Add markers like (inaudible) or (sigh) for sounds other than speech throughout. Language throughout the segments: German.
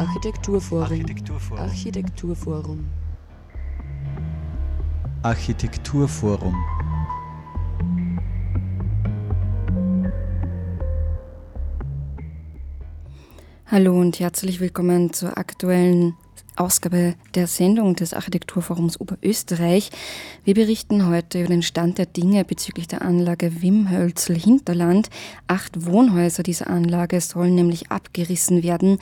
Architekturforum. Architekturforum. Architekturforum. Architekturforum. Hallo und herzlich willkommen zur aktuellen Ausgabe der Sendung des Architekturforums Oberösterreich. Wir berichten heute über den Stand der Dinge bezüglich der Anlage Wimhölzl Hinterland. Acht Wohnhäuser dieser Anlage sollen nämlich abgerissen werden.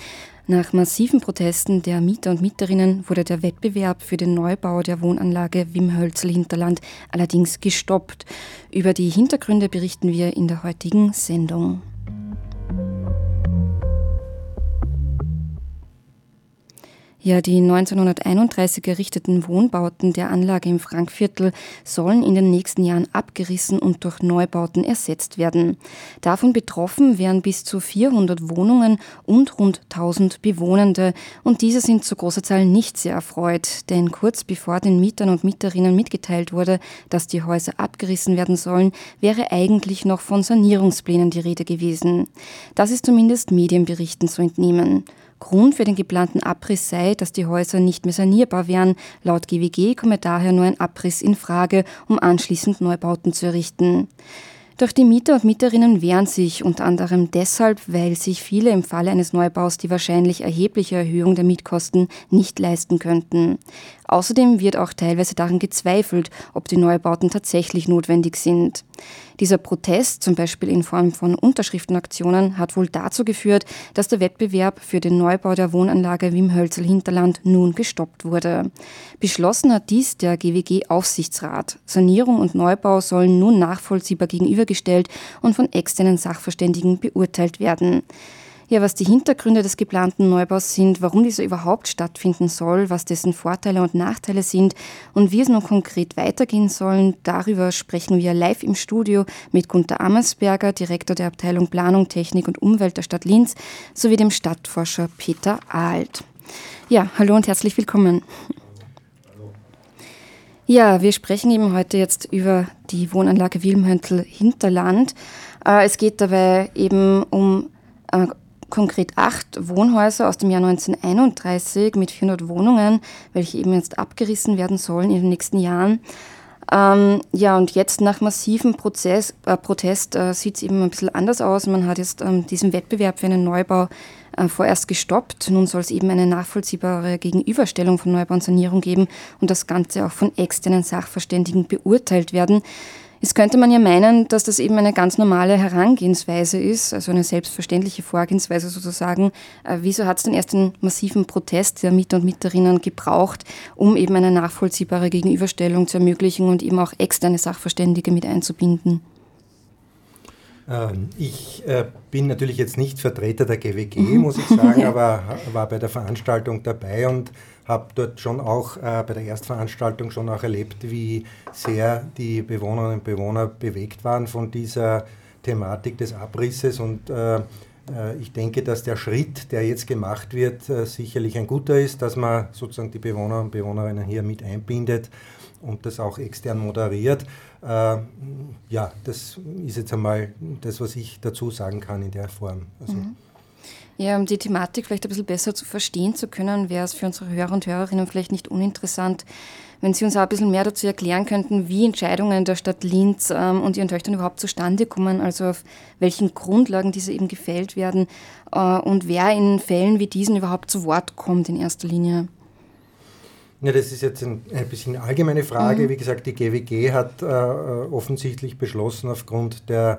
Nach massiven Protesten der Mieter und Mieterinnen wurde der Wettbewerb für den Neubau der Wohnanlage Wimhölzl Hinterland allerdings gestoppt. Über die Hintergründe berichten wir in der heutigen Sendung. Ja, die 1931 errichteten Wohnbauten der Anlage im Frankviertel sollen in den nächsten Jahren abgerissen und durch Neubauten ersetzt werden. Davon betroffen wären bis zu 400 Wohnungen und rund 1000 Bewohnende. Und diese sind zu großer Zahl nicht sehr erfreut, denn kurz bevor den Mietern und Mieterinnen mitgeteilt wurde, dass die Häuser abgerissen werden sollen, wäre eigentlich noch von Sanierungsplänen die Rede gewesen. Das ist zumindest Medienberichten zu entnehmen. Grund für den geplanten Abriss sei, dass die Häuser nicht mehr sanierbar wären. Laut GWG komme daher nur ein Abriss in Frage, um anschließend Neubauten zu errichten. Doch die Mieter und Mieterinnen wehren sich unter anderem deshalb, weil sich viele im Falle eines Neubaus die wahrscheinlich erhebliche Erhöhung der Mietkosten nicht leisten könnten. Außerdem wird auch teilweise daran gezweifelt, ob die Neubauten tatsächlich notwendig sind. Dieser Protest, zum Beispiel in Form von Unterschriftenaktionen, hat wohl dazu geführt, dass der Wettbewerb für den Neubau der Wohnanlage Wimhölzel Hinterland nun gestoppt wurde. Beschlossen hat dies der GWG-Aufsichtsrat. Sanierung und Neubau sollen nun nachvollziehbar gegenübergestellt und von externen Sachverständigen beurteilt werden. Ja, was die Hintergründe des geplanten Neubaus sind, warum dieser überhaupt stattfinden soll, was dessen Vorteile und Nachteile sind und wie es nun konkret weitergehen soll, darüber sprechen wir live im Studio mit Gunter Amersberger, Direktor der Abteilung Planung, Technik und Umwelt der Stadt Linz, sowie dem Stadtforscher Peter Ahlt. Ja, hallo und herzlich willkommen. Ja, wir sprechen eben heute jetzt über die Wohnanlage Wilmhöntl Hinterland. Äh, es geht dabei eben um äh, konkret acht Wohnhäuser aus dem Jahr 1931 mit 400 Wohnungen, welche eben jetzt abgerissen werden sollen in den nächsten Jahren. Ähm, ja, und jetzt nach massivem Prozess, äh, Protest äh, sieht es eben ein bisschen anders aus. Man hat jetzt ähm, diesen Wettbewerb für einen Neubau äh, vorerst gestoppt. Nun soll es eben eine nachvollziehbare Gegenüberstellung von Neubau und Sanierung geben und das Ganze auch von externen Sachverständigen beurteilt werden. Jetzt könnte man ja meinen, dass das eben eine ganz normale Herangehensweise ist, also eine selbstverständliche Vorgehensweise sozusagen. Äh, wieso hat es denn erst den massiven Protest der Mieter und Mieterinnen gebraucht, um eben eine nachvollziehbare Gegenüberstellung zu ermöglichen und eben auch externe Sachverständige mit einzubinden? Ähm, ich äh, bin natürlich jetzt nicht Vertreter der GWG, (laughs) muss ich sagen, aber war bei der Veranstaltung dabei und habe dort schon auch äh, bei der Erstveranstaltung schon auch erlebt, wie sehr die Bewohnerinnen und Bewohner bewegt waren von dieser Thematik des Abrisses und äh, äh, ich denke, dass der Schritt, der jetzt gemacht wird, äh, sicherlich ein guter ist, dass man sozusagen die Bewohner und Bewohnerinnen hier mit einbindet und das auch extern moderiert. Äh, ja, das ist jetzt einmal das, was ich dazu sagen kann in der Form. Also, mhm. Ja, um die Thematik vielleicht ein bisschen besser zu verstehen zu können, wäre es für unsere Hörer und Hörerinnen vielleicht nicht uninteressant, wenn Sie uns auch ein bisschen mehr dazu erklären könnten, wie Entscheidungen der Stadt Linz ähm, und ihren Töchtern überhaupt zustande kommen, also auf welchen Grundlagen diese eben gefällt werden äh, und wer in Fällen wie diesen überhaupt zu Wort kommt in erster Linie. Ja, das ist jetzt ein, ein bisschen eine allgemeine Frage. Mhm. Wie gesagt, die GWG hat äh, offensichtlich beschlossen, aufgrund der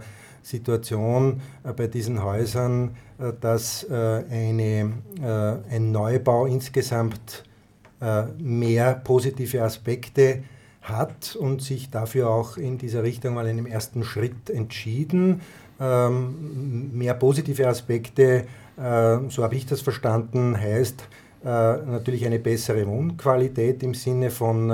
Situation äh, bei diesen Häusern, äh, dass äh, eine, ein Neubau insgesamt mehr positive Aspekte hat und sich dafür auch in dieser Richtung mal in einem ersten Schritt entschieden. Ähm, mehr positive Aspekte, so habe ich das verstanden, heißt natürlich eine bessere Wohnqualität im Sinne von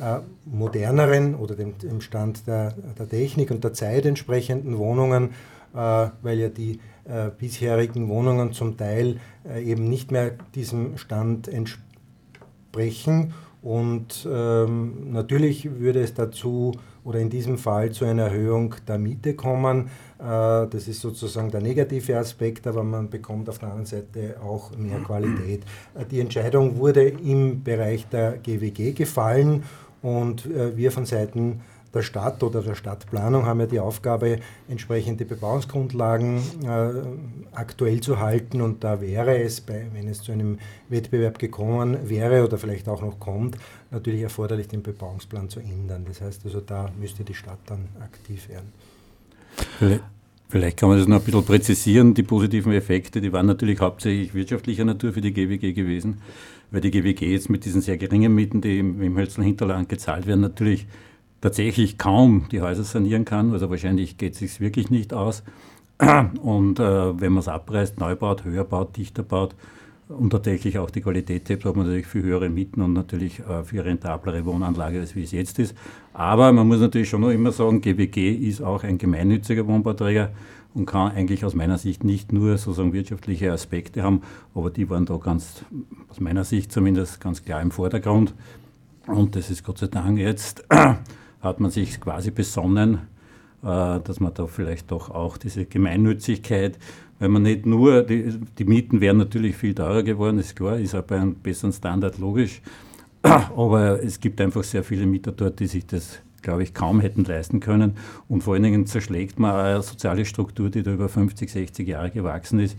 äh, moderneren oder dem, dem Stand der, der, Technik und der Zeit entsprechenden Wohnungen, äh, weil ja die äh, bisherigen Wohnungen zum Teil äh, eben nicht mehr diesem Stand entsprechen. Und ähm, natürlich würde es dazu oder in diesem Fall zu einer Erhöhung der Miete kommen. Äh, das ist sozusagen der negative Aspekt, aber man bekommt auf der anderen Seite auch mehr Qualität. Die Entscheidung wurde im Bereich der GWG gefallen und äh, wir von Seiten der Stadt oder der Stadtplanung haben ja die Aufgabe, entsprechende Bebauungsgrundlagen äh, aktuell zu halten. Und da wäre es, wenn es zu einem Wettbewerb gekommen wäre oder vielleicht auch noch kommt, natürlich erforderlich, den Bebauungsplan zu ändern. Das heißt also, da müsste die Stadt dann aktiv werden. Vielleicht kann man das noch ein bisschen präzisieren. Die positiven Effekte, die waren natürlich hauptsächlich wirtschaftlicher Natur für die GWG gewesen, weil die GWG jetzt mit diesen sehr geringen Mieten, die im, im Hölzl Hinterland gezahlt werden, natürlich tatsächlich kaum die Häuser sanieren kann. Also wahrscheinlich geht es sich wirklich nicht aus. Und äh, wenn man es abreißt, neu baut, höher baut, dichter baut und tatsächlich auch die Qualität hebt, hat man natürlich viel höhere Mieten und natürlich äh, viel rentablere Wohnanlage, als wie es jetzt ist. Aber man muss natürlich schon noch immer sagen, GWG ist auch ein gemeinnütziger Wohnbauträger und kann eigentlich aus meiner Sicht nicht nur sozusagen wirtschaftliche Aspekte haben, aber die waren da ganz, aus meiner Sicht zumindest ganz klar im Vordergrund. Und das ist Gott sei Dank jetzt (clears throat) hat man sich quasi besonnen, äh, dass man da vielleicht doch auch diese Gemeinnützigkeit, weil man nicht nur, die, die Mieten wären natürlich viel teurer geworden, ist klar, ist auch bei einem besseren Standard logisch, (clears throat) aber es gibt einfach sehr viele Mieter dort, die sich das glaube ich, kaum hätten leisten können. Und vor allen Dingen zerschlägt man eine soziale Struktur, die da über 50, 60 Jahre gewachsen ist,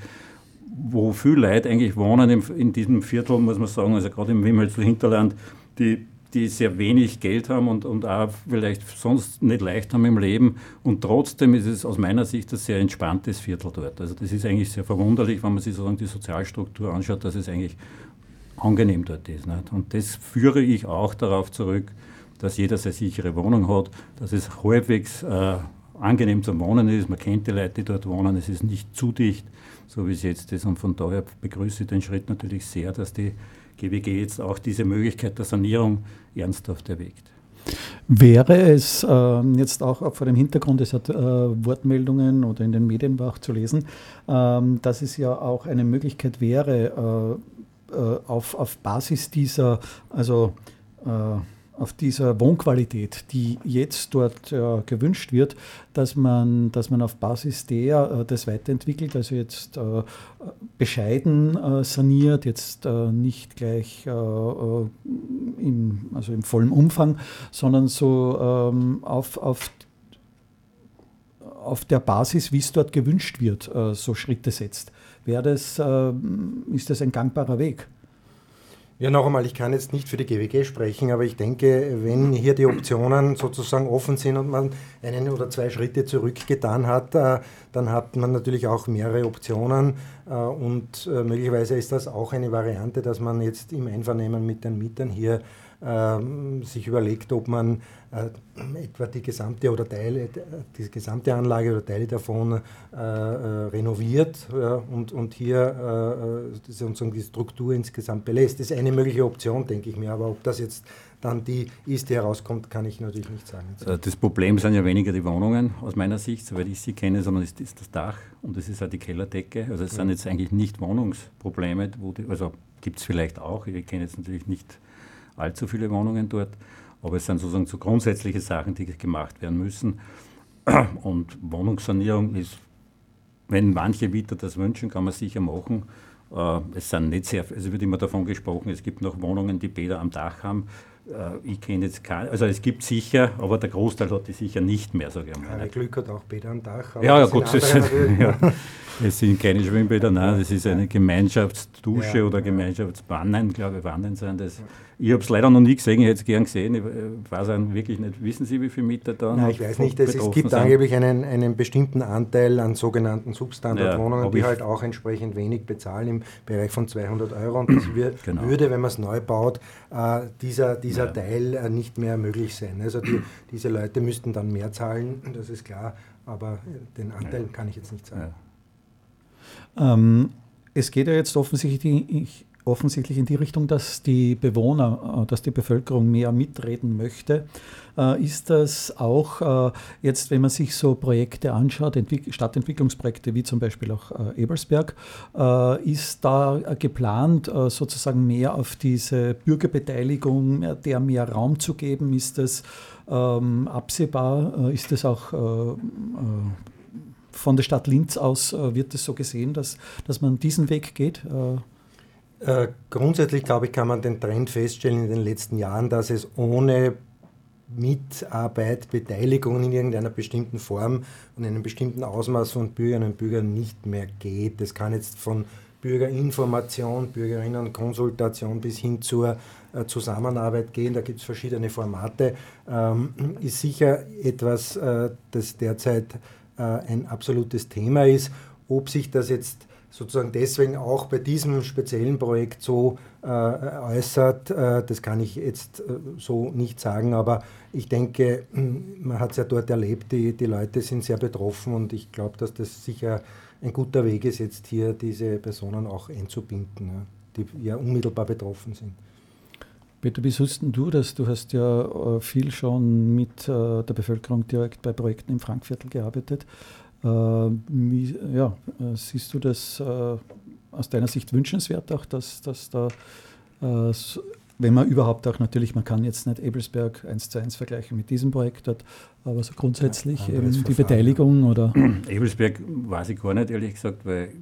wo viele Leute eigentlich wohnen in diesem Viertel, muss man sagen, also gerade im Wimmelzel Hinterland, die die sehr wenig Geld haben und, und auch vielleicht sonst nicht leicht haben im Leben. Und trotzdem ist es aus meiner Sicht ein sehr entspanntes Viertel dort. Also das ist eigentlich sehr verwunderlich, wenn man sich sozusagen die Sozialstruktur anschaut, dass es eigentlich angenehm dort ist. Nicht? Und das führe ich auch darauf zurück, dass jeder seine sichere Wohnung hat, dass es halbwegs äh, angenehm zum Wohnen ist. Man kennt die Leute, die dort wohnen. Es ist nicht zu dicht, so wie es jetzt ist. Und von daher begrüße ich den Schritt natürlich sehr, dass die GWG jetzt auch diese Möglichkeit der Sanierung ernsthaft erwägt. Wäre es äh, jetzt auch vor dem Hintergrund, es hat äh, Wortmeldungen oder in den Medien war auch zu lesen, äh, dass es ja auch eine Möglichkeit wäre, äh, äh, auf, auf Basis dieser, also äh, auf dieser Wohnqualität, die jetzt dort äh, gewünscht wird, dass man, dass man auf Basis der äh, das weiterentwickelt, also jetzt äh, bescheiden äh, saniert, jetzt äh, nicht gleich äh, im, also im vollen Umfang, sondern so ähm, auf, auf, auf der Basis, wie es dort gewünscht wird, so Schritte setzt. Wäre das, ist das ein gangbarer Weg? Ja, noch einmal, ich kann jetzt nicht für die GWG sprechen, aber ich denke, wenn hier die Optionen sozusagen offen sind und man einen oder zwei Schritte zurückgetan hat, äh, dann hat man natürlich auch mehrere Optionen äh, und äh, möglicherweise ist das auch eine Variante, dass man jetzt im Einvernehmen mit den Mietern hier sich überlegt, ob man äh, etwa die gesamte oder Teile, die gesamte Anlage oder Teile davon äh, äh, renoviert und, und hier sozusagen die Struktur insgesamt belässt. Das ist eine mögliche Option, denke ich mir, aber ob das jetzt dann die ist, die herauskommt, kann ich natürlich nicht sagen. Das Problem sind ja weniger die Wohnungen aus meiner Sicht, soweit ich sie kenne, sondern es ist das Dach und es ist auch die Kellerdecke. Also es ja. sind jetzt eigentlich nicht Wohnungsprobleme, wo die, also gibt es vielleicht auch, ich kenne jetzt natürlich nicht allzu viele Wohnungen dort. Aber es sind sozusagen so grundsätzliche Sachen, die gemacht werden müssen. (clears throat) Und Wohnungssanierung ist, wenn manche Mieter das wünschen, kann man sicher machen. Äh, es sind nicht sehr, also wird immer davon gesprochen, es gibt noch Wohnungen, die Bäder am Dach haben. Äh, ich kenne jetzt keine, also es gibt sicher, aber der Großteil hat die sicher nicht mehr, sage ich mal. Ja, Glück hat auch Bäder am Dach. Ja, ja, gut, das, (laughs) ja, es sind keine Schwimmbäder, nein, das ist eine Gemeinschaftsdusche ja, oder Gemeinschaftswannen, glaube ich, Wannen sind das. Ich habe es leider noch nie gesehen, ich hätte es gern gesehen. Ich weiß wirklich nicht. Wissen Sie, wie viele Mieter da Nein, ich weiß nicht. Es, es gibt sind? angeblich einen, einen bestimmten Anteil an sogenannten Substandardwohnungen, ja, die halt auch entsprechend wenig bezahlen im Bereich von 200 Euro. Und das wird, genau. würde, wenn man es neu baut, äh, dieser, dieser ja. Teil äh, nicht mehr möglich sein. Also die, diese Leute müssten dann mehr zahlen, das ist klar. Aber den Anteil ja. kann ich jetzt nicht sagen. Ähm, es geht ja jetzt offensichtlich offensichtlich in die Richtung, dass die Bewohner, äh, dass die Bevölkerung mehr mitreden möchte. Äh, ist das auch äh, jetzt, wenn man sich so Projekte anschaut, Stadtentwicklungsprojekte wie zum Beispiel auch Ebersberg, ist da geplant, sozusagen mehr auf diese Bürgerbeteiligung, der mehr Raum zu geben? Ist das ähm, absehbar? Ist das auch von der Stadt Linz aus, äh, wird es so gesehen, dass, dass man diesen Weg geht? Äh, grundsätzlich, glaube ich, kann man den Trend feststellen in den letzten Jahren, dass es ohne Mitarbeit, Beteiligung in irgendeiner bestimmten Form und einem bestimmten Ausmaß von Bürgerinnen und Bürgern nicht mehr geht. Das kann jetzt von Bürgerinformation, Bürgerinnenkonsultation bis hin zur äh, Zusammenarbeit gehen. Da gibt es verschiedene Formate. Ähm, ist sicher etwas, äh, das derzeit äh, ein absolutes Thema ist. Ob sich das jetzt sozusagen deswegen auch bei diesem speziellen Projekt so äh, äußert, äh, das kann ich jetzt äh, so nicht sagen, aber ich denke, man hat es ja dort erlebt, die, die Leute sind sehr betroffen und ich glaube, dass das sicher ein guter Weg ist, jetzt hier diese Personen auch einzubinden, ja, die ja unmittelbar betroffen sind. Peter, wie siehst du das? Du hast ja äh, viel schon mit äh, der Bevölkerung direkt bei Projekten im Frankviertel gearbeitet. Äh, wie, ja, siehst du das aus deiner Sicht wünschenswert auch, dass, dass da, wenn man überhaupt auch natürlich, man kann jetzt nicht Ebelsberg eins zu eins vergleichen mit diesem Projekt dort, aber so grundsätzlich ja, eben die Verfahren, Beteiligung ja. oder? (clears throat) Ebelsberg weiß ich gar nicht, ehrlich gesagt, weil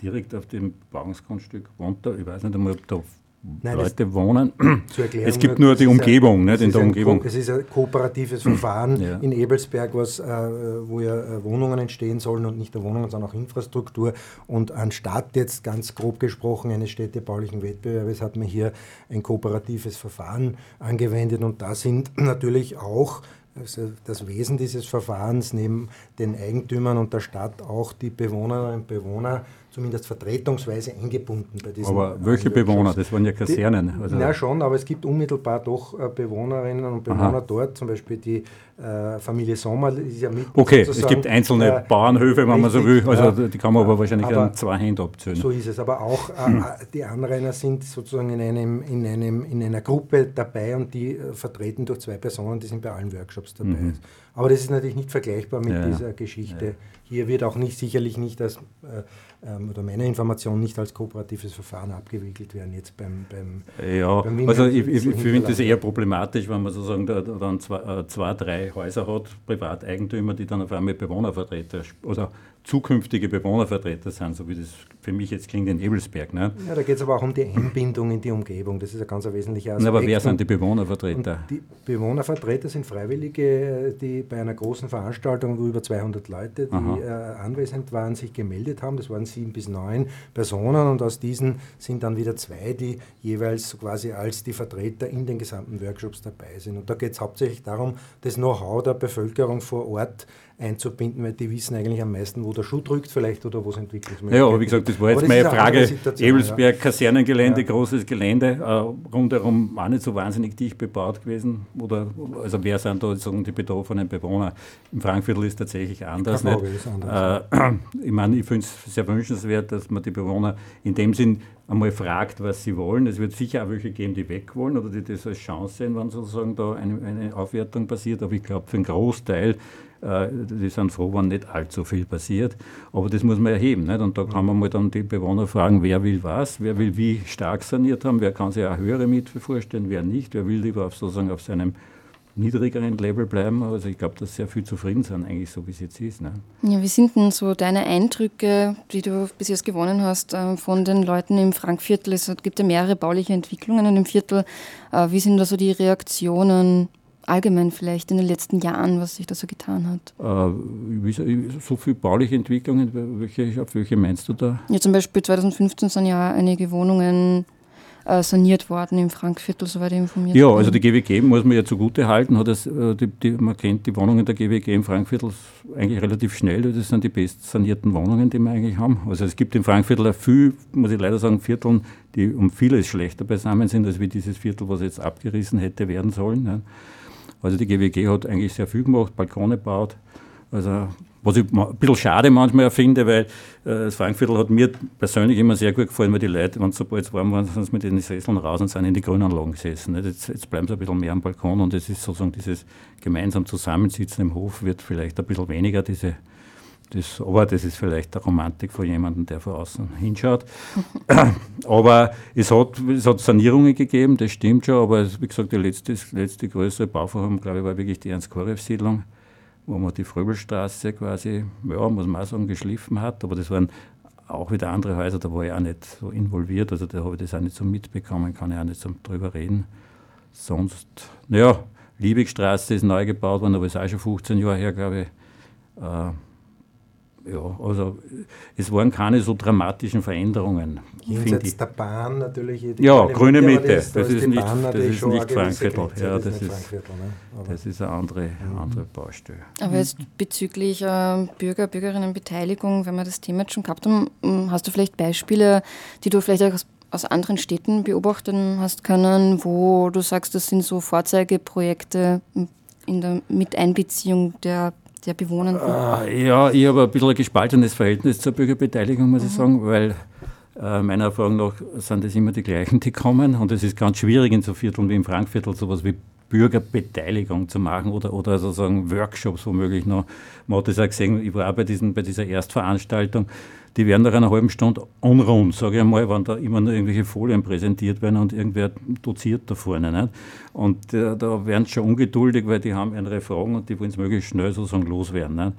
direkt auf dem Bauungsgrundstück wohnt da, ich weiß nicht einmal, ob da Nein, Leute wohnen. (clears throat) es gibt nur die Umgebung, ein, nicht in der Umgebung. es ist ein kooperatives (clears throat) Verfahren ja. in Ebelsberg, was, äh, wo ja äh, Wohnungen entstehen sollen und nicht nur Wohnungen, sondern auch Infrastruktur. Und anstatt jetzt ganz grob gesprochen eines städtebaulichen Wettbewerbs hat man hier ein kooperatives Verfahren angewendet und da sind (clears throat) natürlich auch also das Wesen dieses Verfahrens neben den Eigentümern und der Stadt auch die Bewohnerinnen und Bewohner zumindest vertretungsweise eingebunden bei diesen. Aber welche Bewohner? Das waren ja Kasernen. Also ja, schon, aber es gibt unmittelbar doch äh, Bewohnerinnen und Bewohner Aha. dort, zum Beispiel die äh, Familie Sommer ist ja mit. Okay, es gibt einzelne äh, Bauernhöfe, wenn richtig, man so will, also die kann man aber wahrscheinlich aber an zwei Händen abzählen. So ist es, aber auch äh, die Anrainer sind sozusagen in, einem, in, einem, in einer Gruppe dabei und die äh, vertreten durch zwei Personen, die sind bei allen Workshops dabei. Mhm. Aber das ist natürlich nicht vergleichbar mit ja, dieser Geschichte. Ja. Hier wird auch nicht sicherlich nicht als äh, ähm, oder meiner Information nicht als kooperatives Verfahren abgewickelt werden, jetzt beim, beim Ja, beim also ich, ich, ich finde das eher problematisch, wenn man sozusagen da, da dann zwei, äh, zwei, drei Häuser hat, Privateigentümer, die dann auf einmal Bewohnervertreter oder zukünftige Bewohnervertreter sind, so wie das für mich jetzt klingt in Ebelsberg. Ne? Ja, da geht es aber auch um die Einbindung in die Umgebung. Das ist ein ganz wesentlicher Aspekt. aber wer sind die Bewohnervertreter? Und die Bewohnervertreter sind Freiwillige, die bei einer großen Veranstaltung, wo über 200 Leute, die äh, anwesend waren, sich gemeldet haben. Das waren sieben bis neun Personen und aus diesen sind dann wieder zwei, die jeweils quasi als die Vertreter in den gesamten Workshops dabei sind. Und da geht es hauptsächlich darum, das Know-how der Bevölkerung vor Ort einzubinden, weil die wissen eigentlich am meisten, wo der Schuh drückt vielleicht oder wo es Entwicklungsmöglichkeiten Ja, aber wie gesagt, das war jetzt meine Frage. Ebelsberg, ja. Kasernengelände, ja. großes Gelände, äh, rundherum auch nicht so wahnsinnig dicht bebaut gewesen. Oder, also wer sind da sagen, die betroffenen Bewohner? Im Frankviertel ist tatsächlich anders. Nicht? Ist anders. Äh, (clears throat) ich meine, ich finde es sehr wünschenswert, dass man die Bewohner in dem Sinn einmal fragt, was sie wollen. Es wird sicher auch welche geben, die weg wollen oder die das als Chance sehen, wenn sozusagen da eine, eine Aufwertung passiert. Aber ich glaube, für einen Großteil die sind froh, wenn nicht allzu viel passiert. Aber das muss man erheben. Nicht? Und da kann man mal dann die Bewohner fragen, wer will was, wer will wie stark saniert haben, wer kann sich auch höhere Miete vorstellen, wer nicht, wer will lieber auf, sozusagen auf seinem niedrigeren Level bleiben. Also ich glaube, dass sehr viel zufrieden sind, eigentlich so wie es jetzt ist. Ne? Ja, wie sind denn so deine Eindrücke, die du bis jetzt gewonnen hast, äh, von den Leuten im Frankviertel? Es gibt ja mehrere bauliche Entwicklungen in dem Viertel. Äh, wie sind da so die Reaktionen allgemein vielleicht in den letzten Jahren, was sich da so getan hat? Äh, so viele bauliche Entwicklungen, welche, auf welche meinst du da? Ja, zum Beispiel 2015 sind ja einige Wohnungen äh, saniert worden im Frankviertel, soweit ich informiert bin. Ja, also die GWG muss man ja zugute halten. Hat es, äh, die, die, man kennt die Wohnungen der GWG im Frankviertel eigentlich relativ schnell. Das sind die best sanierten Wohnungen, die wir eigentlich haben. Also es gibt im Frankviertel viel, muss ich leider sagen, Vierteln, die um vieles schlechter beisammen sind, als wie dieses Viertel, was jetzt abgerissen hätte werden sollen. Ja. Also die GWG hat eigentlich sehr viel gemacht, Balkone gebaut. Also was ich ein bisschen schade manchmal finde, weil äh, das Frankviertel hat mir persönlich immer sehr gut gefallen, weil die Leute, wenn es so bald warm waren, sind sie mit den Sesseln raus und sind in die Grünanlagen gesessen. Jetzt, jetzt bleiben sie ein bisschen mehr am Balkon und es ist sozusagen dieses gemeinsam Zusammensitzen im Hof wird vielleicht ein bisschen weniger, diese das, aber das ist vielleicht der Romantik von jemandem, der von außen hinschaut. (laughs) aber es hat, es hat Sanierungen gegeben, das stimmt schon, aber wie gesagt, die letzte, letzte größere Bauvorhaben, glaube ich, war wirklich die Ernst-Korev-Siedlung, wo man die Fröbelstraße quasi, ja, muss man auch sagen, geschliffen hat, aber das waren auch wieder andere Häuser, da war ich auch nicht so involviert, also da habe ich das auch nicht so mitbekommen, kann ich auch nicht so drüber reden. Sonst, naja, Liebigstraße ist neu gebaut worden, aber ist auch schon 15 Jahre her, glaube ich. Äh, ja, also es waren keine so dramatischen Veränderungen. Jenseits der Bahn natürlich. ja, grüne Mitte, das, das, ist nicht, das ist nicht Frankviertel. Ja, das, ist, ne? das ist eine andere, mhm. andere Baustelle. Aber jetzt bezüglich äh, Bürger, Bürgerinnenbeteiligung, wenn wir das Thema jetzt schon gehabt haben, hast du vielleicht Beispiele, die du vielleicht auch aus, aus anderen Städten beobachten hast können, wo du sagst, das sind so Vorzeigeprojekte in der Miteinbeziehung der der Bewohnenden? Äh, ja, ich habe ein bisschen ein gespaltenes Verhältnis zur Bürgerbeteiligung, muss mhm. ich sagen, weil äh, meiner Erfahrung nach sind es immer die gleichen, die kommen. Und es ist ganz schwierig in so Vierteln wie im Frankviertel sowas wie Bürgerbeteiligung zu machen oder, oder sozusagen Workshops womöglich noch. Man hat das auch gesehen, ich war auch bei, diesen, bei dieser Erstveranstaltung die werden nach einer halben Stunde unrund, sage ich einmal, wenn da immer nur irgendwelche Folien präsentiert werden und irgendwer doziert da vorne. Nicht? Und äh, da werden sie schon ungeduldig, weil die haben andere Fragen und die wollen es möglichst schnell sozusagen loswerden. Nicht?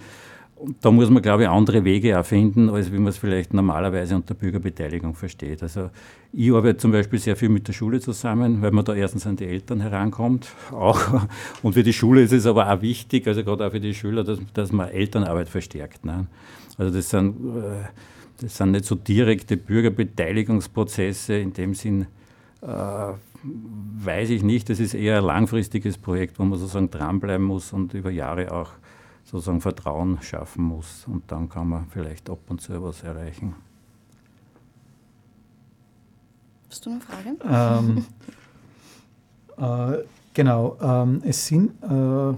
Und da muss man, glaube ich, andere Wege erfinden, als wie man es vielleicht normalerweise unter Bürgerbeteiligung versteht. Also ich arbeite zum Beispiel sehr viel mit der Schule zusammen, weil man da erstens an die Eltern herankommt. Auch. (laughs) Und für die Schule ist es aber auch wichtig, also gerade auch für die Schüler, dass, dass man Elternarbeit verstärkt. Ne? Also das sind, äh, das sind nicht so direkte Bürgerbeteiligungsprozesse in dem Sinn, äh, weiß ich nicht. Das ist eher ein langfristiges Projekt, wo man sozusagen dranbleiben muss und über Jahre auch sozusagen Vertrauen schaffen muss. Und dann kann man vielleicht ab und zu was erreichen. Hast du eine Frage? Ähm, (laughs) äh, genau, ähm, es sind äh,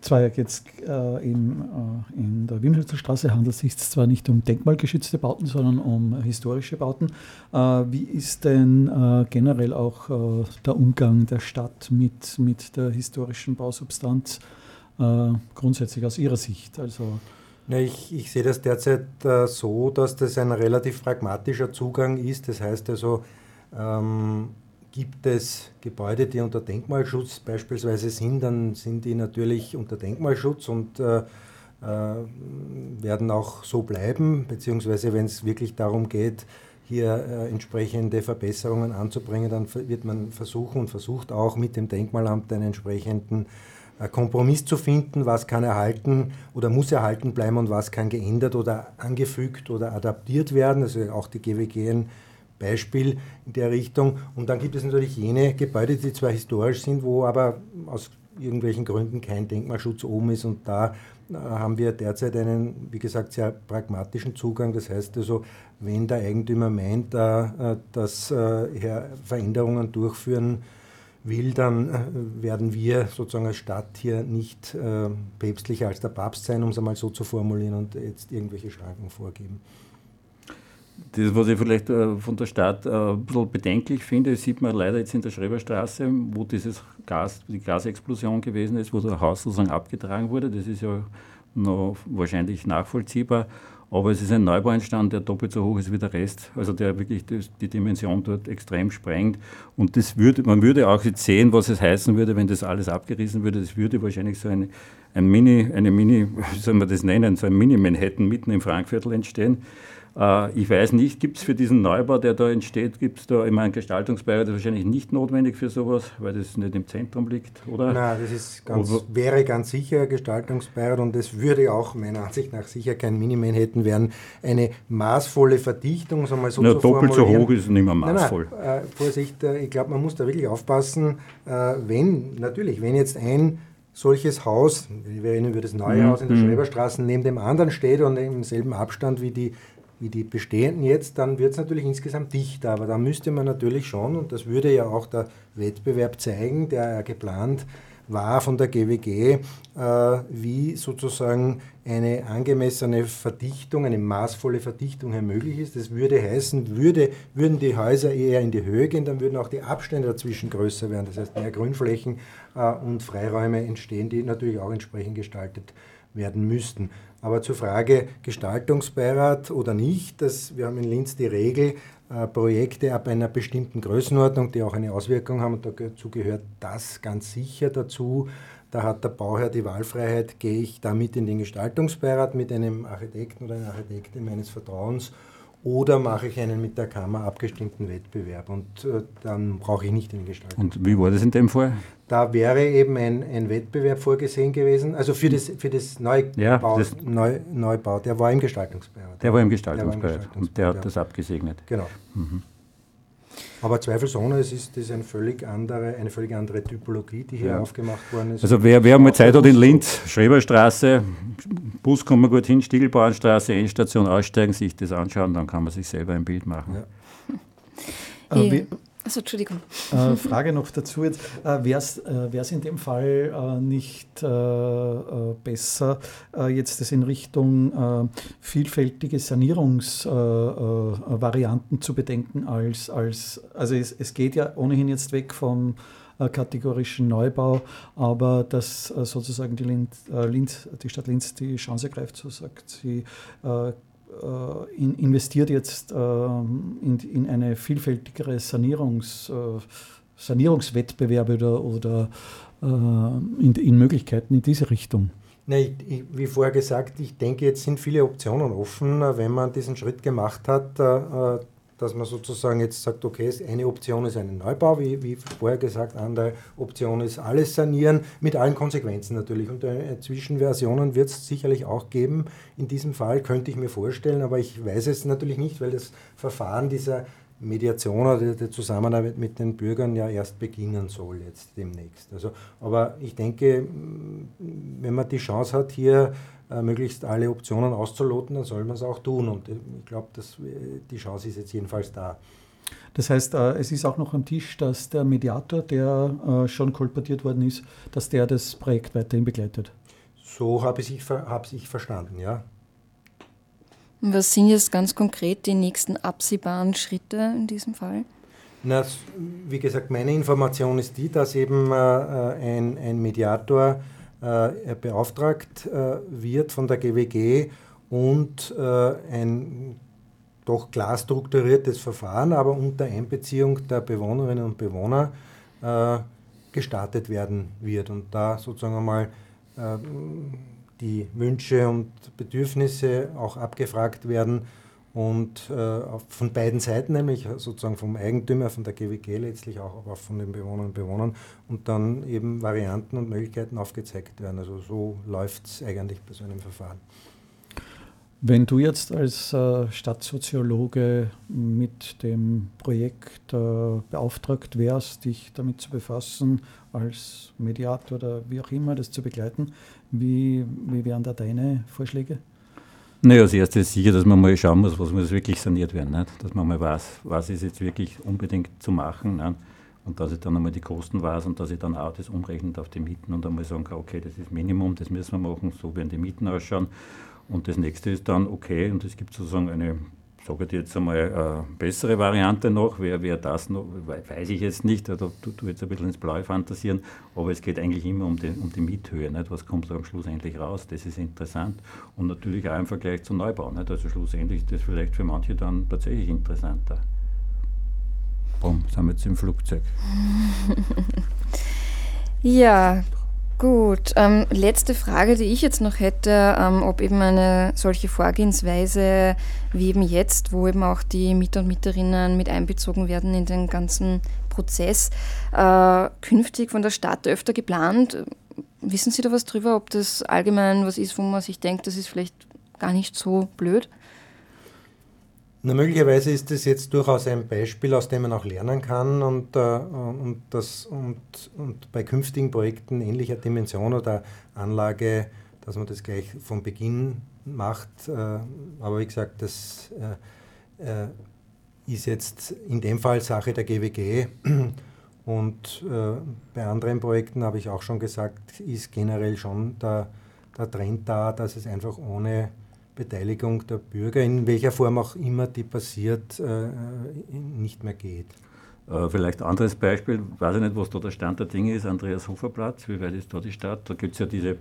zwar jetzt äh, in, äh, in der Wimmelser Straße handelt es sich zwar nicht um denkmalgeschützte Bauten, sondern um historische Bauten. Äh, wie ist denn äh, generell auch äh, der Umgang der Stadt mit, mit der historischen Bausubstanz äh, grundsätzlich aus Ihrer Sicht? Also na, ich, ich, sehe das derzeit so, dass das ein relativ pragmatischer Zugang ist. Das heißt also, ähm, Gibt es Gebäude, die unter Denkmalschutz beispielsweise sind, dann sind die natürlich unter Denkmalschutz und äh, äh, werden auch so bleiben, beziehungsweise wenn es wirklich darum geht, hier äh, entsprechende Verbesserungen anzubringen, dann wird man versuchen und versucht auch mit dem Denkmalamt einen entsprechenden äh, Kompromiss zu finden, was kann erhalten oder muss erhalten bleiben und was kann geändert oder angefügt oder adaptiert werden. Also auch die GWG Beispiel in der Richtung. Und dann gibt es natürlich jene Gebäude, die zwar historisch sind, wo aber aus irgendwelchen Gründen kein Denkmalschutz oben ist. Und da äh, haben wir derzeit einen, wie gesagt, sehr pragmatischen Zugang. Das heißt also, wenn der Eigentümer meint, äh, dass er Veränderungen durchführen will, dann äh, werden wir sozusagen als Stadt hier nicht päpstlicher als der Papst sein, um es einmal so zu formulieren und jetzt irgendwelche Schranken vorgeben. Das, was ich vielleicht äh, von der Stadt äh, ein bisschen bedenklich finde, sieht man leider jetzt in der Schreberstraße, wo dieses Gas, die Gasexplosion gewesen ist, wo das Haus sozusagen abgetragen wurde. Das ist ja noch wahrscheinlich nachvollziehbar. Aber es ist ein Neubau entstanden, der doppelt so hoch ist wie der Rest, also der wirklich die Dimension dort extrem sprengt. Und das würde, man würde auch jetzt sehen, was es heißen würde, wenn das alles abgerissen würde. Das würde wahrscheinlich so eine, ein Mini, eine Mini, wie (laughs) soll man das nennen, so ein Mini-Manhattan mitten im Frankviertel entstehen. Äh, ich weiß nicht, gibt es für diesen Neubau, der da entsteht, gibt es da immer einen Gestaltungsbeirat, das ist wahrscheinlich nicht notwendig für sowas, weil das nicht im Zentrum liegt, oder? Nein, das ist ganz, wäre ganz sicher ein Gestaltungsbeirat und es würde auch meiner Ansicht nach sicher kein Mini-Manhattan werden. Eine maßvolle Verdichtung, sagen wir so Na, Doppelt so hoch ist nicht mehr maßvoll. Nein, nein, äh, Vorsicht, äh, ich glaube, man muss da wirklich aufpassen, äh, wenn, natürlich, wenn jetzt ein solches Haus, wir erinnern über das neue mhm. Haus in der mhm. Schreberstraße, neben dem anderen steht und im selben Abstand wie die wie die bestehenden jetzt, dann wird es natürlich insgesamt dichter. Aber da müsste man natürlich schon, und das würde ja auch der Wettbewerb zeigen, der ja geplant war von der GWG, äh, wie sozusagen eine angemessene Verdichtung, eine maßvolle Verdichtung hier möglich ist. Das würde heißen, würde, würden die Häuser eher in die Höhe gehen, dann würden auch die Abstände dazwischen größer werden. Das heißt, mehr Grünflächen äh, und Freiräume entstehen, die natürlich auch entsprechend gestaltet werden müssten. Aber zur Frage Gestaltungsbeirat oder nicht, das, wir haben in Linz die Regel, äh, Projekte ab einer bestimmten Größenordnung, die auch eine Auswirkung haben, und dazu gehört das ganz sicher dazu. Da hat der Bauherr die Wahlfreiheit, gehe ich damit in den Gestaltungsbeirat mit einem Architekten oder einer Architektin meines Vertrauens oder mache ich einen mit der Kammer abgestimmten Wettbewerb und äh, dann brauche ich nicht den Gestalter. Und wie war das in dem Fall? Da wäre eben ein, ein Wettbewerb vorgesehen gewesen, also für das, für das Neubau, ja, das Neu, Neubau, der war im Gestaltungsbeirat. Der war im Gestaltungsbeirat und der hat das abgesegnet. Genau. Mhm. Aber zweifelsohne, es ist das ein völlig andere, eine völlig andere Typologie, die hier ja. aufgemacht worden ist. Also wer, wer mal Zeit hat in Linz, Schreberstraße, Bus kommt man gut hin, Stiegelbauernstraße, Endstation aussteigen, sich das anschauen, dann kann man sich selber ein Bild machen. Ja. Also Entschuldigung. Äh, Frage noch dazu jetzt. Äh, Wäre es äh, in dem Fall äh, nicht äh, äh, besser, jetzt das in Richtung vielfältige Sanierungsvarianten zu bedenken als, als also es, es geht ja ohnehin jetzt weg vom kategorischen Neubau, aber dass sozusagen die, Linz, die Stadt Linz die Chance ergreift, so sagt sie, in, investiert jetzt ähm, in, in, eine vielfältigere Sanierungs, äh, Sanierungswettbewerbe oder, oder äh, in, in, Möglichkeiten in diese Richtung. Na, ich, ich, wie vorher gesagt, ich denke, jetzt sind viele Optionen offen, wenn man diesen Schritt gemacht hat, dass man sozusagen jetzt sagt, okay, eine Option ist ein Neubau, wie, wie vorher gesagt, andere Option ist alles sanieren, mit allen Konsequenzen natürlich. Und äh, Zwischenversionen wird es sicherlich auch geben. In diesem Fall könnte ich mir vorstellen, aber ich weiß es natürlich nicht, weil das Verfahren dieser Mediation oder der Zusammenarbeit mit den Bürgern ja erst beginnen soll jetzt demnächst. Also, aber ich denke, wenn man die Chance hat, hier äh, möglichst alle Optionen auszuloten, dann soll man es auch tun. Und äh, ich glaube, äh, die Chance ist jetzt jedenfalls da. Das heißt, es ist auch noch am Tisch, dass der Mediator, der schon kolportiert worden ist, dass der das Projekt weiterhin begleitet. So habe ich, hab ich verstanden, ja. Was sind jetzt ganz konkret die nächsten absehbaren Schritte in diesem Fall? Na, wie gesagt, meine Information ist die, dass eben äh, ein, ein Mediator äh, beauftragt äh, wird von der GWG und äh, ein doch klar strukturiertes Verfahren, aber unter Einbeziehung der Bewohnerinnen und Bewohner gestartet werden wird und da sozusagen einmal die Wünsche und Bedürfnisse auch abgefragt werden und äh, von beiden Seiten, nämlich sozusagen vom Eigentümer, von der GWG letztlich auch, aber auch von den Bewohnern und Bewohnern und dann eben Varianten und Möglichkeiten aufgezeigt werden. Also so läuft es eigentlich bei so einem Verfahren. Wenn du jetzt als äh, Stadtsoziologe mit dem Projekt äh, beauftragt wärst, dich damit zu befassen, als Mediator oder wie auch immer das zu begleiten, wie, wie wären da deine Vorschläge? Naja, als erstes sicher, dass man mal schauen muss, was muss wirklich saniert werden. Nicht? Dass man mal weiß, was ist jetzt wirklich unbedingt zu machen. Nicht? Und dass ich dann einmal die Kosten weiß und dass ich dann auch das umrechnet auf die Mieten und einmal sagen kann, okay, das ist Minimum, das müssen wir machen, so werden die Mieten ausschauen. Und das nächste ist dann, okay, und es gibt sozusagen eine sage ich jetzt einmal, äh, bessere Variante noch. Wer, wer das noch, weiß ich jetzt nicht, da tue ich jetzt ein bisschen ins Blaue fantasieren, aber es geht eigentlich immer um die, um die Miethöhe. Nicht? Was kommt da am Schluss endlich raus? Das ist interessant. Und natürlich auch im Vergleich zum Neubau. Nicht? Also schlussendlich ist das vielleicht für manche dann tatsächlich interessanter. Boom, sind wir jetzt im Flugzeug. (laughs) ja, Gut, ähm, letzte Frage, die ich jetzt noch hätte, ähm, ob eben eine solche Vorgehensweise wie eben jetzt, wo eben auch die Mieter und Mieterinnen mit einbezogen werden in den ganzen Prozess, äh, künftig von der Stadt öfter geplant. Wissen Sie da was drüber, ob das allgemein was ist, wo man sich denkt, das ist vielleicht gar nicht so blöd? Na, möglicherweise ist das jetzt durchaus ein Beispiel, aus dem man auch lernen kann und, äh, und, das, und, und bei künftigen Projekten ähnlicher Dimension oder Anlage, dass man das gleich von Beginn macht. Äh, aber wie gesagt, das äh, äh ist jetzt in dem Fall Sache der GWG. (clears throat) Und äh, bei anderen Projekten habe ich auch schon gesagt, ist generell schon der, der Trend da, dass es einfach ohne Beteiligung der Bürger, in welcher Form auch immer die passiert, äh, nicht mehr geht. Äh, vielleicht ein anderes Beispiel, weiß ich nicht, was da der Stand der Dinge ist, Andreas Hofer Platz, wie weit ist da die Stadt? Da gibt es ja diese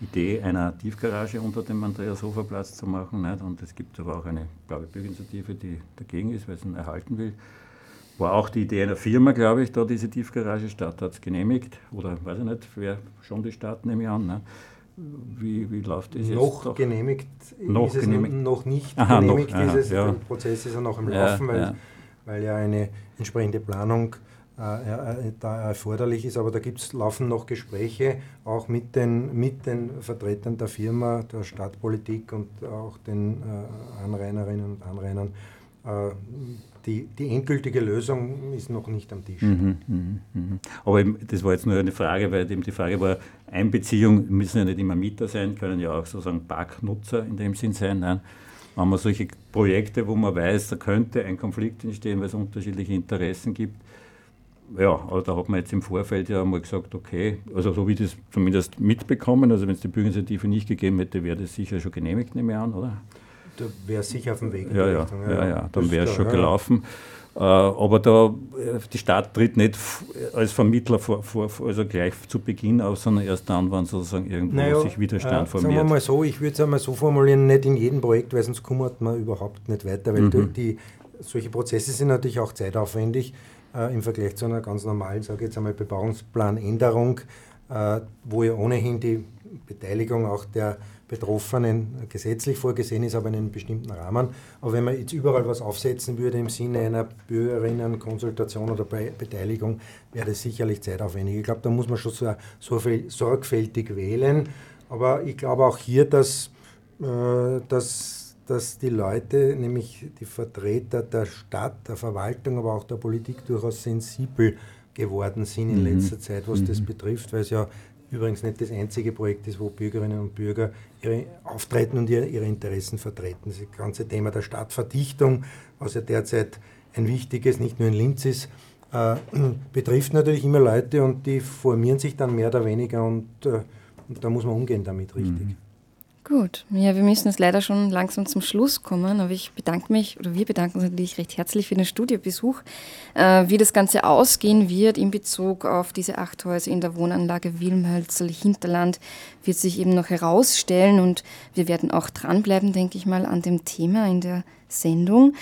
Idee einer Tiefgarage unter dem Andreas-Hofer-Platz zu machen. Nicht? Und es gibt aber auch eine blaue Bürgerinitiative, die dagegen ist, weil sie ihn erhalten will. War auch die Idee einer Firma, glaube ich, da diese Tiefgarage. Stadt hat es genehmigt. Oder weiß ich nicht, wer schon die Stadt, nehme ich an. Ne? Wie, wie läuft das noch jetzt? Genehmigt noch ist genehmigt es noch nicht Aha, genehmigt. noch, aha, Dieses, ja. Der Prozess ist ja noch im Ja, Laufen, weil, ja. weil ja eine entsprechende Planung äh, äh, da erforderlich ist. Aber da gibt's, laufen noch Gespräche, auch mit den, mit den Vertretern der Firma, der Stadtpolitik und auch den äh, Anrainerinnen und Anrainern. Äh, die, die endgültige Lösung ist noch nicht am Tisch. Mhm, mhm, mhm. Aber eben, das war jetzt nur eine Frage, weil eben die Frage war, Einbeziehung müssen ja nicht immer Mieter sein, können ja auch sozusagen Parknutzer in dem Sinn sein. Nein. Wenn man solche Projekte, wo man weiß, da könnte ein Konflikt entstehen, weil es unterschiedliche Interessen gibt, ja, aber da hat man jetzt im Vorfeld ja mal gesagt, okay, also so wie das zumindest mitbekommen, also wenn es die Bürgerinitiative nicht gegeben hätte, wäre das sicher schon genehmigt, nehme ich an, oder? Da wäre sicher auf dem Weg in Ja, die ja, Richtung. ja, ja, dann Das wäre es schon ja. gelaufen. Äh, aber da, äh, die Stadt tritt nicht f- als Vermittler vor, vor, also gleich zu Beginn auf, sondern erst dann, wenn sozusagen irgendwo Naja, sich Widerstand äh, Sagen wir formiert. mal so, ich würde es einmal so formulieren, nicht in jedem Projekt, weil sonst kommt man überhaupt nicht weiter, weil Mhm. die, solche Prozesse sind natürlich auch zeitaufwendig äh, im Vergleich zu einer ganz normalen, sage ich jetzt einmal, Bebauungsplanänderung, äh, wo ja ohnehin die Beteiligung auch der Betroffenen gesetzlich vorgesehen ist, aber in einem bestimmten Rahmen. Aber wenn man jetzt überall was aufsetzen würde im Sinne einer Bürgerinnenkonsultation oder Be Beteiligung, wäre das sicherlich zeitaufwendig. Ich glaube, da muss man schon so, so viel sorgfältig wählen. Aber ich glaube auch hier, dass, äh, dass, dass die Leute, nämlich die Vertreter der Stadt, der Verwaltung, aber auch der Politik durchaus sensibel geworden sind in Mhm. letzter Zeit, was das betrifft, weil es ja übrigens nicht das einzige Projekt ist, wo Bürgerinnen und Bürger ihre auftreten und ihre, ihre Interessen vertreten. Das ganze Thema der Stadtverdichtung, was ja derzeit ein wichtiges, nicht nur in Linz ist, äh, (clears throat) betrifft natürlich immer Leute und die formieren sich dann mehr oder weniger und, äh, und da muss man umgehen damit richtig. Gut, ja, wir müssen jetzt leider schon langsam zum Schluss kommen, aber ich bedanke mich, oder wir bedanken uns natürlich recht herzlich für den Studiobesuch. Äh, wie das Ganze ausgehen wird in Bezug auf diese acht Häuser in der Wohnanlage Wilmhölzl Hinterland, wird sich eben noch herausstellen und wir werden auch dranbleiben, denke ich mal, an dem Thema in der Sendung.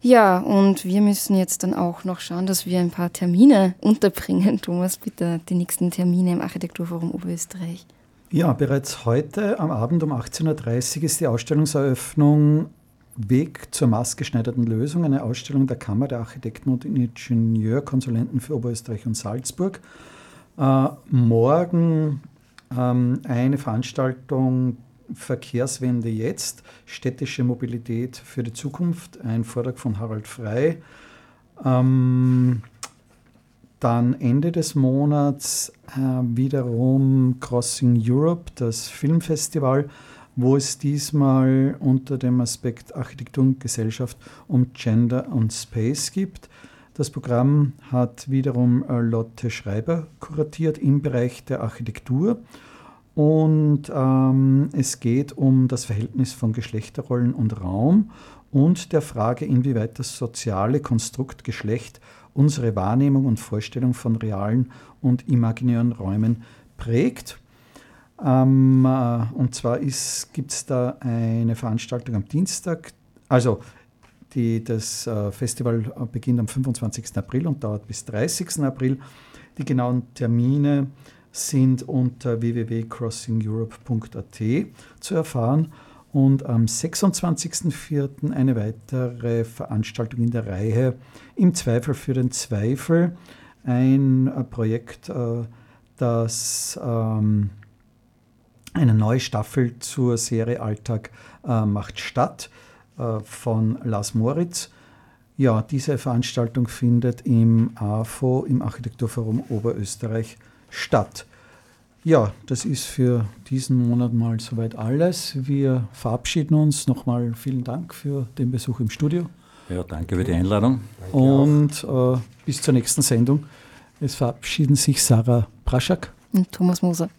Ja, und wir müssen jetzt dann auch noch schauen, dass wir ein paar Termine (laughs) unterbringen. Thomas, bitte die nächsten Termine im Architekturforum Oberösterreich. Ja, bereits heute am Abend um 18.30 Uhr ist die Ausstellungseröffnung Weg zur maßgeschneiderten Lösung, eine Ausstellung der Kammer der Architekten und Ingenieurkonsulenten für Oberösterreich und Salzburg. Äh, morgen ähm, eine Veranstaltung Verkehrswende jetzt, städtische Mobilität für die Zukunft, ein Vortrag von Harald Frey. Ähm, dann Ende des Monats äh, wiederum Crossing Europe, das Filmfestival, wo es diesmal unter dem Aspekt Architektur und Gesellschaft um Gender und Space gibt. Das Programm hat wiederum äh, Lotte Schreiber kuratiert im Bereich der Architektur. Und ähm, es geht um das Verhältnis von Geschlechterrollen und Raum und der Frage, inwieweit das soziale Konstrukt Geschlecht unsere Wahrnehmung und Vorstellung von realen und imaginären Räumen prägt. Ähm, äh, und zwar gibt es da eine Veranstaltung am Dienstag, also die, das äh, Festival beginnt am 25. April und dauert bis 30. April. Die genauen Termine sind unter www.crossingeurope.at zu erfahren. Und am 26.04. eine weitere Veranstaltung in der Reihe Im Zweifel für den Zweifel. Ein äh, Projekt, äh, das ähm, eine neue Staffel zur Serie Alltag äh, macht statt von Lars Moritz. Ja, diese Veranstaltung findet im AFO, im Architekturforum Oberösterreich, statt. Ja, das ist für diesen Monat mal soweit alles. Wir verabschieden uns. Nochmal vielen Dank für den Besuch im Studio. Ja, danke für die Einladung. Danke. Und äh, bis zur nächsten Sendung. Es verabschieden sich Sarah Praschak Und Thomas Moser.